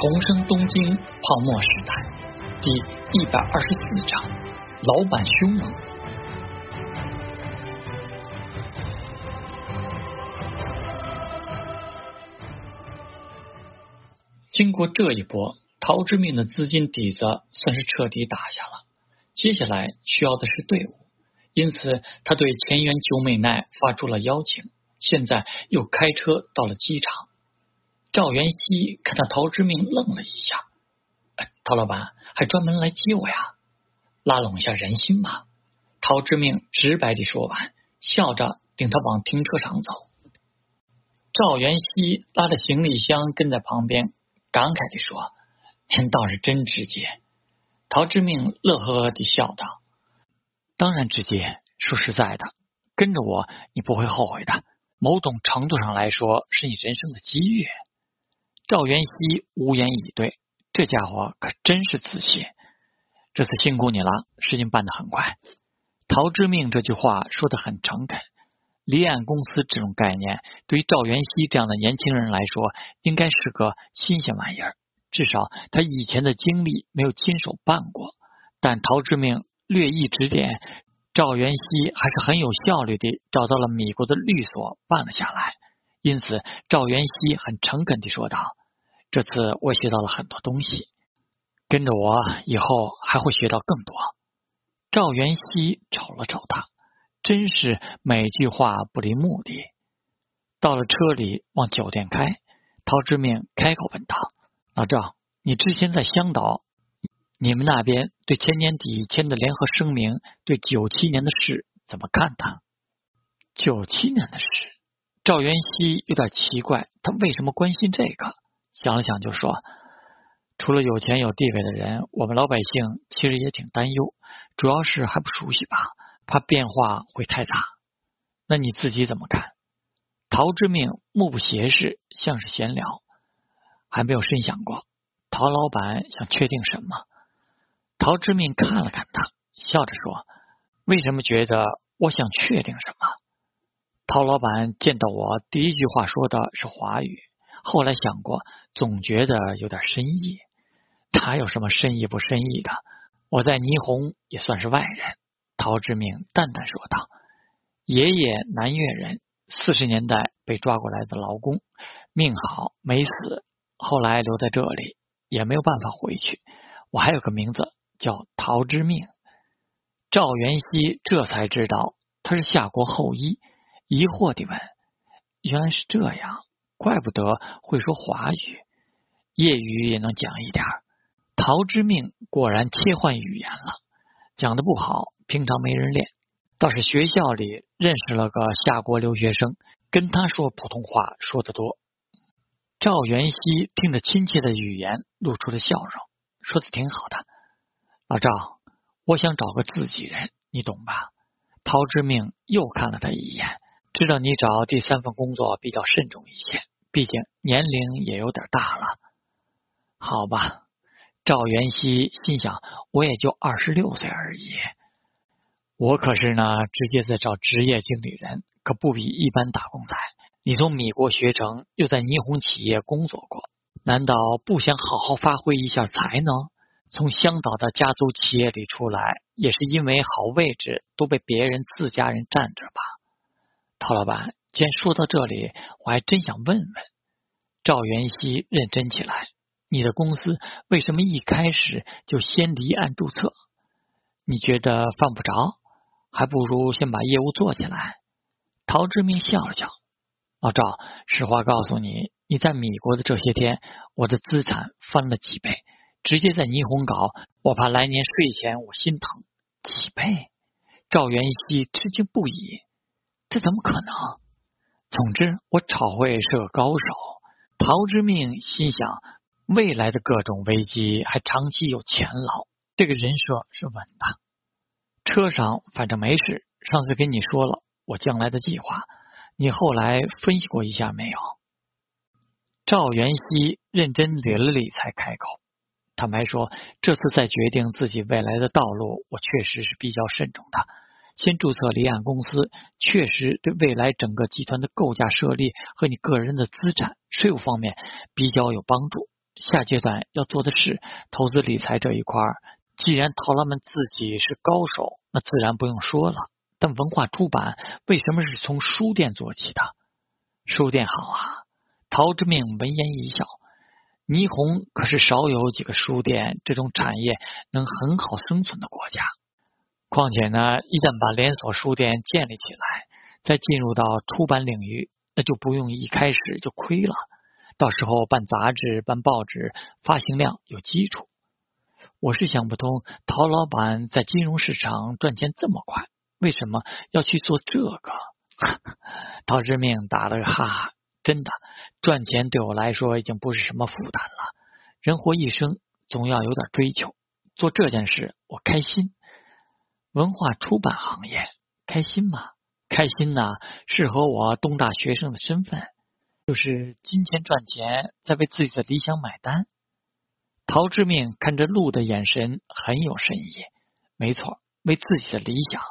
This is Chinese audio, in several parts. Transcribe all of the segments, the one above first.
重生东京泡沫时代第一百二十四章：老板凶猛。经过这一波，陶之命的资金底子算是彻底打下了。接下来需要的是队伍，因此他对前原久美奈发出了邀请。现在又开车到了机场。赵元熙看到陶之命，愣了一下：“陶老板还专门来接我呀？拉拢一下人心嘛。”陶之命直白地说完，笑着领他往停车场走。赵元熙拉着行李箱跟在旁边，感慨地说：“您倒是真直接。”陶之命乐呵呵地笑道：“当然直接。说实在的，跟着我你不会后悔的。某种程度上来说，是你人生的机遇。”赵元熙无言以对，这家伙可真是自信。这次辛苦你了，事情办得很快。陶之命这句话说的很诚恳。离岸公司这种概念，对于赵元熙这样的年轻人来说，应该是个新鲜玩意儿。至少他以前的经历没有亲手办过。但陶之命略一指点，赵元熙还是很有效率的找到了米国的律所办了下来。因此，赵元熙很诚恳地说道。这次我学到了很多东西，跟着我以后还会学到更多。赵元熙瞅了瞅他，真是每句话不离目的。到了车里往酒店开，陶之命开口问道：“老赵，你之前在香岛，你们那边对前年底签的联合声明，对九七年的事怎么看的？”九七年的事，赵元熙有点奇怪，他为什么关心这个？想了想，就说：“除了有钱有地位的人，我们老百姓其实也挺担忧，主要是还不熟悉吧，怕变化会太大。那你自己怎么看？”陶之命目不斜视，像是闲聊，还没有深想过。陶老板想确定什么？陶之命看了看他，笑着说：“为什么觉得我想确定什么？”陶老板见到我，第一句话说的是华语。后来想过，总觉得有点深意。哪有什么深意不深意的？我在霓虹也算是外人。陶之命淡淡说道：“爷爷南越人，四十年代被抓过来的劳工，命好没死。后来留在这里，也没有办法回去。我还有个名字叫陶之命。”赵元熙这才知道他是夏国后裔，疑惑地问：“原来是这样。”怪不得会说华语，业余也能讲一点。陶之命果然切换语言了，讲的不好，平常没人练，倒是学校里认识了个夏国留学生，跟他说普通话说的多。赵元熙听着亲切的语言，露出了笑容，说的挺好的。老赵，我想找个自己人，你懂吧？陶之命又看了他一眼。知道你找第三份工作比较慎重一些，毕竟年龄也有点大了。好吧，赵元熙心想，我也就二十六岁而已。我可是呢，直接在找职业经理人，可不比一般打工仔。你从米国学成，又在霓虹企业工作过，难道不想好好发挥一下才能？从香岛的家族企业里出来，也是因为好位置都被别人自家人占着吧？陶老板，既然说到这里，我还真想问问赵元熙，认真起来，你的公司为什么一开始就先离岸注册？你觉得犯不着，还不如先把业务做起来。陶志明笑了笑，老赵，实话告诉你，你在米国的这些天，我的资产翻了几倍，直接在霓虹搞，我怕来年税前我心疼。几倍？赵元熙吃惊不已。这怎么可能？总之，我炒汇是个高手。陶之命心想，未来的各种危机还长期有钱捞，这个人设是稳的。车上反正没事。上次跟你说了我将来的计划，你后来分析过一下没有？赵元熙认真理了理，才开口。坦白说，这次在决定自己未来的道路，我确实是比较慎重的。先注册离岸公司，确实对未来整个集团的构架设立和你个人的资产税务方面比较有帮助。下阶段要做的是投资理财这一块。既然陶老们自己是高手，那自然不用说了。但文化出版为什么是从书店做起的？书店好啊！陶之命闻言一笑。霓虹可是少有几个书店这种产业能很好生存的国家。况且呢，一旦把连锁书店建立起来，再进入到出版领域，那就不用一开始就亏了。到时候办杂志、办报纸，发行量有基础。我是想不通，陶老板在金融市场赚钱这么快，为什么要去做这个？陶之命打了个哈哈，真的，赚钱对我来说已经不是什么负担了。人活一生，总要有点追求。做这件事，我开心。文化出版行业开心吗？开心呐，适合我东大学生的身份，就是金钱赚钱，在为自己的理想买单。陶志命看着鹿的眼神很有深意。没错，为自己的理想。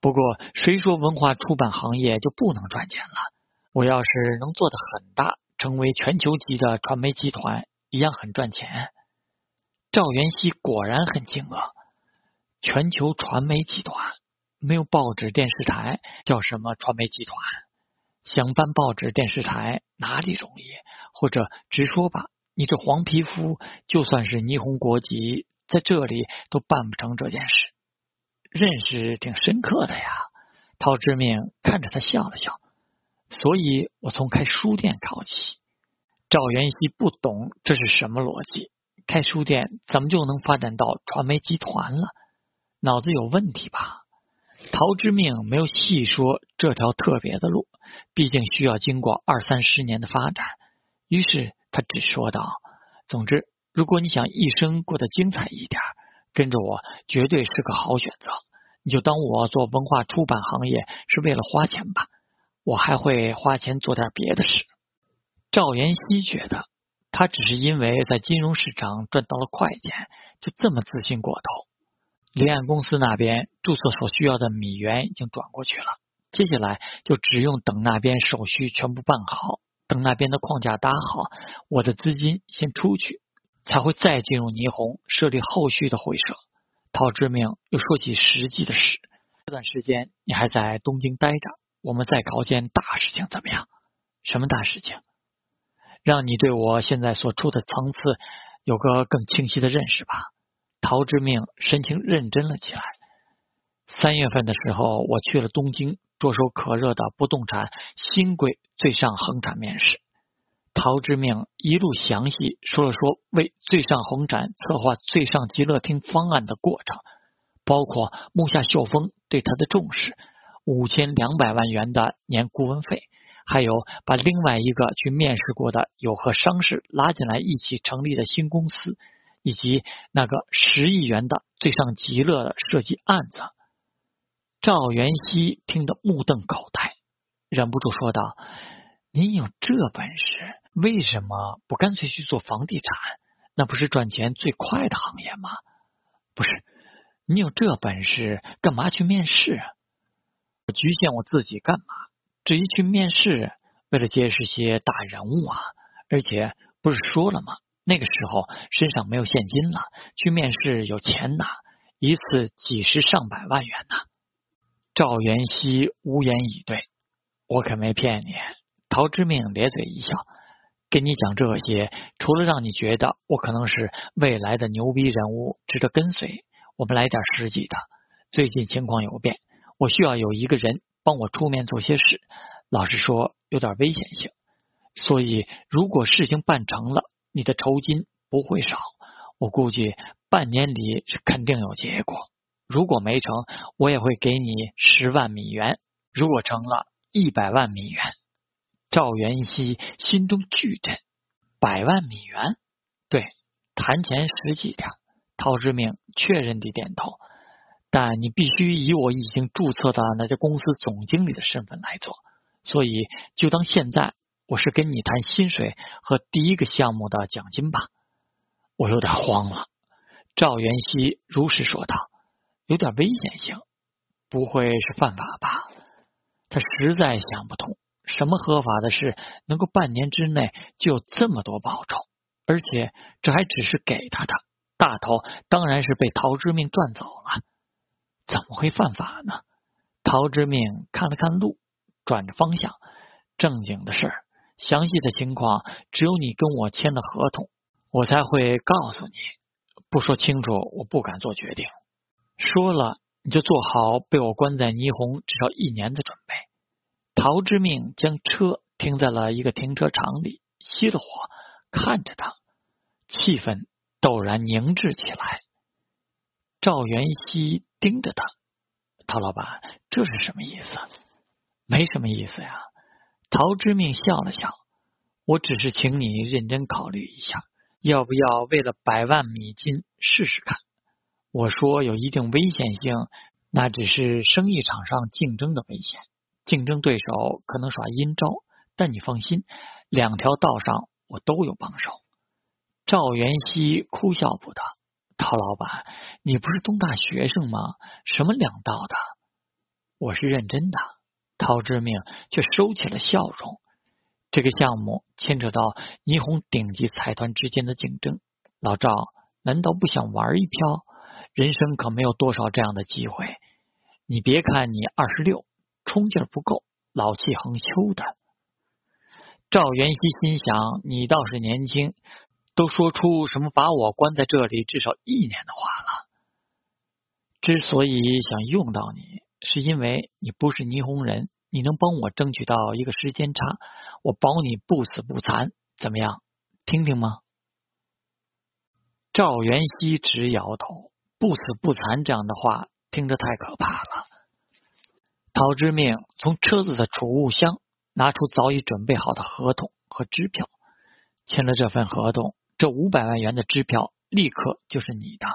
不过，谁说文化出版行业就不能赚钱了？我要是能做的很大，成为全球级的传媒集团，一样很赚钱。赵元熙果然很惊愕。全球传媒集团没有报纸电视台，叫什么传媒集团？想办报纸电视台哪里容易？或者直说吧。你这黄皮肤，就算是霓虹国籍，在这里都办不成这件事。认识挺深刻的呀，陶之命看着他笑了笑。所以我从开书店考起。赵元熙不懂这是什么逻辑，开书店怎么就能发展到传媒集团了？脑子有问题吧？陶之命没有细说这条特别的路，毕竟需要经过二三十年的发展。于是。他只说道：“总之，如果你想一生过得精彩一点，跟着我绝对是个好选择。你就当我做文化出版行业是为了花钱吧，我还会花钱做点别的事。”赵元熙觉得他只是因为在金融市场赚到了快钱，就这么自信过头。离岸公司那边注册所需要的米元已经转过去了，接下来就只用等那边手续全部办好。等那边的框架搭好，我的资金先出去，才会再进入霓虹设立后续的会社。陶之命又说起实际的事，这段时间你还在东京待着，我们再搞件大事情怎么样？什么大事情？让你对我现在所处的层次有个更清晰的认识吧。陶之命神情认真了起来。三月份的时候，我去了东京。着手可热的不动产新贵最上恒产面试，陶之命一路详细说了说为最上恒产策划最上极乐厅方案的过程，包括木下秀峰对他的重视，五千两百万元的年顾问费，还有把另外一个去面试过的有和商事拉进来一起成立的新公司，以及那个十亿元的最上极乐的设计案子。赵元熙听得目瞪口呆，忍不住说道：“您有这本事，为什么不干脆去做房地产？那不是赚钱最快的行业吗？不是，你有这本事，干嘛去面试？我局限我自己干嘛？至于去面试，为了结识些大人物啊！而且不是说了吗？那个时候身上没有现金了，去面试有钱拿，一次几十上百万元呢。”赵元熙无言以对，我可没骗你。陶之命咧嘴一笑，跟你讲这些，除了让你觉得我可能是未来的牛逼人物，值得跟随，我们来点实际的。最近情况有变，我需要有一个人帮我出面做些事。老实说，有点危险性。所以，如果事情办成了，你的酬金不会少。我估计半年里是肯定有结果。如果没成，我也会给你十万米元；如果成了，一百万米元。赵元熙心中巨震，百万米元，对，谈钱实际点。陶之命确认地点头，但你必须以我已经注册的那家公司总经理的身份来做。所以，就当现在我是跟你谈薪水和第一个项目的奖金吧。我有点慌了。赵元熙如实说道。有点危险性，不会是犯法吧？他实在想不通，什么合法的事能够半年之内就有这么多报酬，而且这还只是给他的，大头当然是被陶之命赚走了。怎么会犯法呢？陶之命看了看路，转着方向。正经的事，详细的情况只有你跟我签了合同，我才会告诉你。不说清楚，我不敢做决定。说了，你就做好被我关在霓虹至少一年的准备。陶之命将车停在了一个停车场里，熄了火，看着他，气氛陡然凝滞起来。赵元熙盯着他，陶老板，这是什么意思？没什么意思呀。陶之命笑了笑，我只是请你认真考虑一下，要不要为了百万美金试试看？我说有一定危险性，那只是生意场上竞争的危险，竞争对手可能耍阴招。但你放心，两条道上我都有帮手。赵元熙哭笑不得：“陶老板，你不是东大学生吗？什么两道的？我是认真的。”陶之命却收起了笑容。这个项目牵扯到霓虹顶级财团之间的竞争，老赵难道不想玩一票？人生可没有多少这样的机会。你别看你二十六，冲劲不够，老气横秋的。赵元熙心想：你倒是年轻，都说出什么把我关在这里至少一年的话了。之所以想用到你，是因为你不是霓虹人，你能帮我争取到一个时间差，我保你不死不残。怎么样？听听吗？赵元熙直摇头。不死不残这样的话听着太可怕了。陶之命从车子的储物箱拿出早已准备好的合同和支票，签了这份合同，这五百万元的支票立刻就是你的。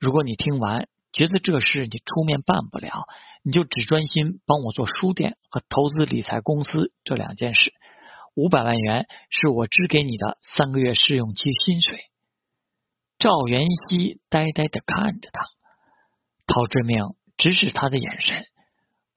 如果你听完觉得这事你出面办不了，你就只专心帮我做书店和投资理财公司这两件事。五百万元是我支给你的三个月试用期薪水。赵元熙呆呆的看着他，陶志明直视他的眼神。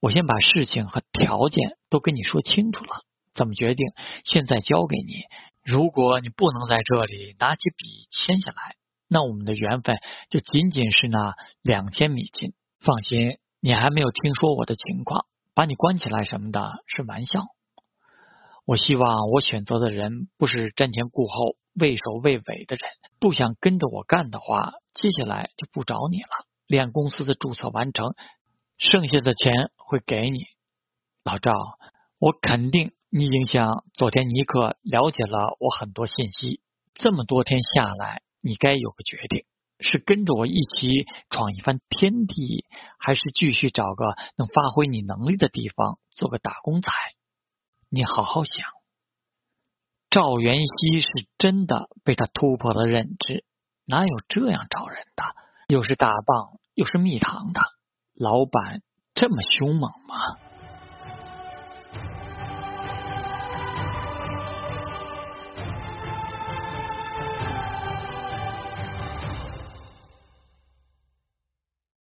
我先把事情和条件都跟你说清楚了，怎么决定现在交给你。如果你不能在这里拿起笔签下来，那我们的缘分就仅仅是那两千美金。放心，你还没有听说我的情况，把你关起来什么的是玩笑。我希望我选择的人不是瞻前顾后。畏首畏尾的人不想跟着我干的话，接下来就不找你了。练公司的注册完成，剩下的钱会给你。老赵，我肯定你已经向佐田尼克了解了我很多信息。这么多天下来，你该有个决定：是跟着我一起闯一番天地，还是继续找个能发挥你能力的地方做个打工仔？你好好想。赵元熙是真的被他突破了认知，哪有这样找人的？又是大棒，又是蜜糖的，老板这么凶猛吗？